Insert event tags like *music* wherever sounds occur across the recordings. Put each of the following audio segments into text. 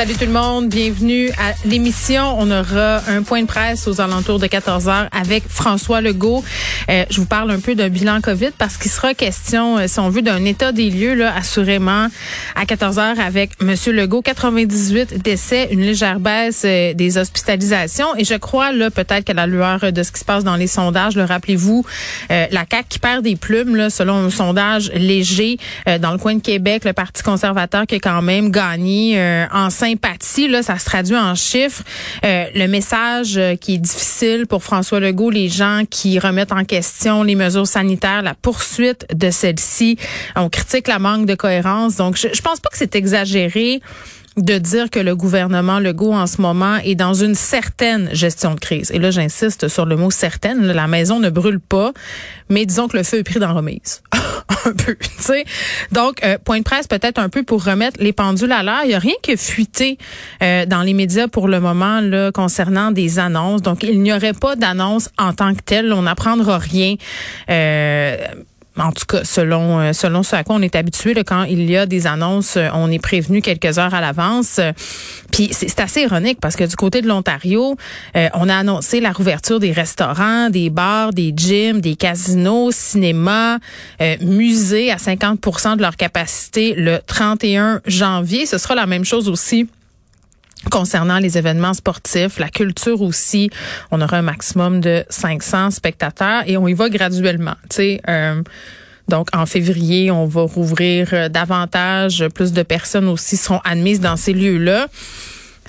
Salut tout le monde, bienvenue à l'émission. On aura un point de presse aux alentours de 14 heures avec François Legault. Euh, je vous parle un peu d'un bilan COVID parce qu'il sera question, euh, si on veut, d'un état des lieux, là, assurément, à 14 heures avec Monsieur Legault. 98 décès, une légère baisse euh, des hospitalisations. Et je crois, là, peut-être qu'à la lueur de ce qui se passe dans les sondages, le rappelez-vous, la CAQ qui perd des plumes, là, selon un sondage léger dans le coin de Québec, le Parti conservateur qui a quand même gagné en sympathie, là, ça se traduit en chiffres. Euh, le message euh, qui est difficile pour François Legault, les gens qui remettent en question les mesures sanitaires, la poursuite de celles-ci. On critique la manque de cohérence. Donc, je, je pense pas que c'est exagéré de dire que le gouvernement Legault en ce moment est dans une certaine gestion de crise. Et là, j'insiste sur le mot certaine. La maison ne brûle pas, mais disons que le feu est pris dans remise. *laughs* un peu, tu sais. Donc, euh, point de presse peut-être un peu pour remettre les pendules à l'heure. Il n'y a rien que fuité euh, dans les médias pour le moment là concernant des annonces. Donc, il n'y aurait pas d'annonce en tant que telle. On n'apprendra rien. Euh, en tout cas, selon euh, selon ce à quoi on est habitué, quand il y a des annonces, euh, on est prévenu quelques heures à l'avance. Puis c'est assez ironique parce que du côté de l'Ontario, euh, on a annoncé la rouverture des restaurants, des bars, des gyms, des casinos, cinémas, musées à 50% de leur capacité le 31 janvier. Ce sera la même chose aussi concernant les événements sportifs, la culture aussi, on aura un maximum de 500 spectateurs et on y va graduellement. Tu sais, euh, donc en février, on va rouvrir euh, davantage, plus de personnes aussi seront admises dans ces lieux-là.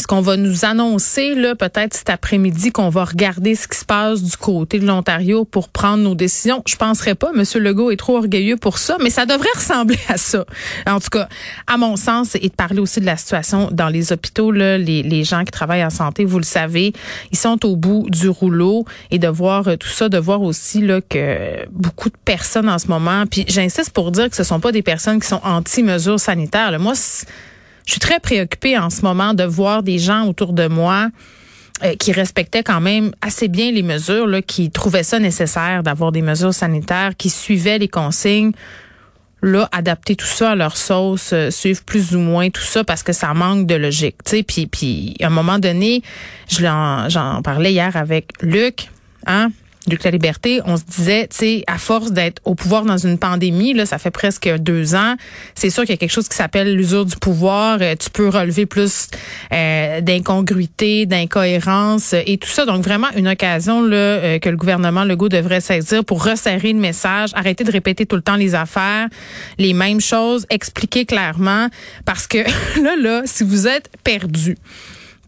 Est-ce qu'on va nous annoncer, là, peut-être cet après-midi, qu'on va regarder ce qui se passe du côté de l'Ontario pour prendre nos décisions? Je penserais pas. Monsieur Legault est trop orgueilleux pour ça, mais ça devrait *laughs* ressembler à ça. En tout cas, à mon sens, et de parler aussi de la situation dans les hôpitaux, là, les, gens qui travaillent en santé, vous le savez, ils sont au bout du rouleau et de voir euh, tout ça, de voir aussi, là, que beaucoup de personnes en ce moment, puis j'insiste pour dire que ce sont pas des personnes qui sont anti-mesures sanitaires. Là. Moi, je suis très préoccupée en ce moment de voir des gens autour de moi euh, qui respectaient quand même assez bien les mesures, là, qui trouvaient ça nécessaire d'avoir des mesures sanitaires, qui suivaient les consignes. Là, adapter tout ça à leur sauce, euh, suivre plus ou moins tout ça parce que ça manque de logique. Tu puis, puis à un moment donné, j'en parlais hier avec Luc, hein, Luc La Liberté, on se disait, tu sais, à force d'être au pouvoir dans une pandémie, là, ça fait presque deux ans, c'est sûr qu'il y a quelque chose qui s'appelle l'usure du pouvoir. Euh, tu peux relever plus euh, d'incongruité, d'incohérence et tout ça. Donc vraiment une occasion là euh, que le gouvernement Legault devrait saisir pour resserrer le message, arrêter de répéter tout le temps les affaires, les mêmes choses, expliquer clairement, parce que *laughs* là, là, si vous êtes perdu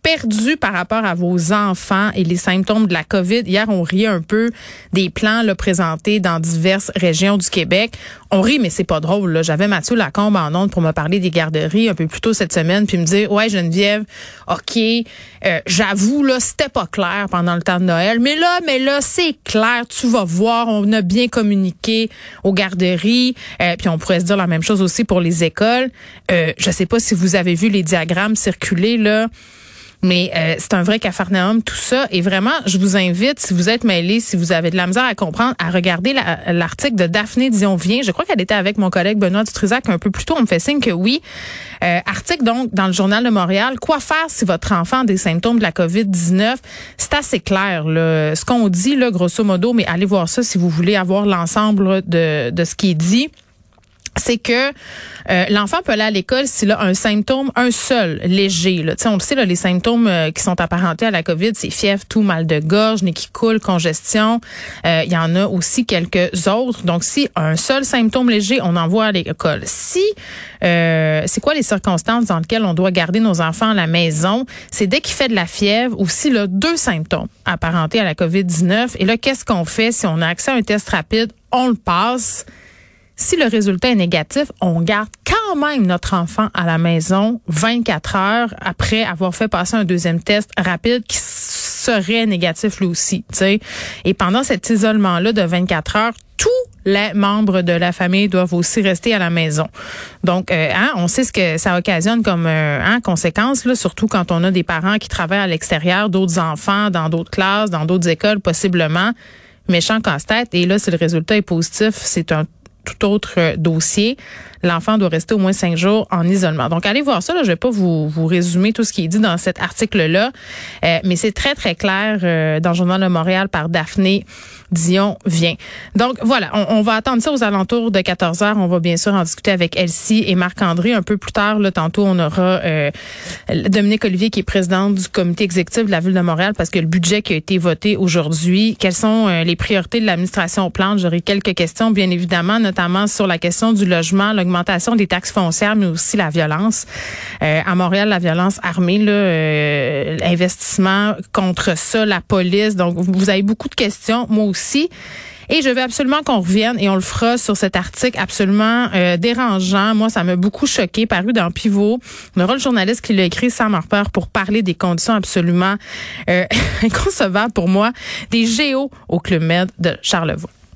perdu par rapport à vos enfants et les symptômes de la COVID. Hier, on riait un peu des plans là, présentés dans diverses régions du Québec. On rit, mais c'est pas drôle. J'avais Mathieu Lacombe en ondes pour me parler des garderies un peu plus tôt cette semaine, puis me dire, ouais, Geneviève, OK, euh, j'avoue, là, c'était pas clair pendant le temps de Noël, mais là, mais là, c'est clair, tu vas voir, on a bien communiqué aux garderies, euh, puis on pourrait se dire la même chose aussi pour les écoles. Euh, je sais pas si vous avez vu les diagrammes circuler, là. Mais euh, c'est un vrai cafarnaum, tout ça. Et vraiment, je vous invite, si vous êtes mêlé, si vous avez de la misère à comprendre, à regarder l'article de Daphné Dion-Vient. Je crois qu'elle était avec mon collègue Benoît Dutrisac un peu plus tôt. On me fait signe que oui. Euh, article donc dans le Journal de Montréal. Quoi faire si votre enfant a des symptômes de la COVID-19? C'est assez clair. Là. Ce qu'on dit, là, grosso modo, mais allez voir ça si vous voulez avoir l'ensemble de, de ce qui est dit c'est que euh, l'enfant peut aller à l'école s'il a un symptôme, un seul, léger. Là. on le sait, là, les symptômes euh, qui sont apparentés à la COVID, c'est fièvre, tout, mal de gorge, nez qui coule, congestion. Euh, il y en a aussi quelques autres. Donc, si un seul symptôme léger, on envoie à l'école. Si, c'est quoi les circonstances dans lesquelles on doit garder nos enfants à la maison? C'est dès qu'il fait de la fièvre ou s'il a deux symptômes apparentés à la COVID-19. Et là, qu'est-ce qu'on fait si on a accès à un test rapide? On le passe. Si le résultat est négatif, on garde quand même notre enfant à la maison 24 heures après avoir fait passer un deuxième test rapide qui serait négatif lui aussi. Et pendant cet isolement-là de 24 heures, tous les membres de la famille doivent aussi rester à la maison. Donc, euh, hein, on sait ce que ça occasionne comme euh, hein, conséquence, là, surtout quand on a des parents qui travaillent à l'extérieur, d'autres enfants dans d'autres classes, dans d'autres écoles, possiblement. Méchant casse-tête. Et là, si le résultat est positif, c'est un tout autre euh, dossier. L'enfant doit rester au moins cinq jours en isolement. Donc, allez voir ça. Là, je vais pas vous, vous résumer tout ce qui est dit dans cet article-là, euh, mais c'est très, très clair euh, dans le Journal de Montréal par Daphné Dion vient. Donc, voilà, on, va attendre ça aux alentours de 14 heures. On va bien sûr en discuter avec Elsie et Marc-André un peu plus tard. Là, tantôt, on aura Dominique Olivier qui est présidente du comité exécutif de la Ville de Montréal parce que le budget qui a été voté aujourd'hui, quelles sont les priorités de l'administration au plan? J'aurai quelques questions, bien évidemment, notamment sur la question du logement, l'augmentation des taxes foncières, mais aussi la violence. Euh, à Montréal, la violence armée, là, euh, l'investissement contre ça, la police. Donc, vous avez beaucoup de questions, moi aussi. Et je veux absolument qu'on revienne et on le fera sur cet article absolument euh, dérangeant. Moi, ça m'a beaucoup choqué, paru dans Pivot. On aura le journaliste qui l'a écrit, Sam Harper, pour parler des conditions absolument *laughs* inconcevables pour moi des géos au Club Med de Charlevoix.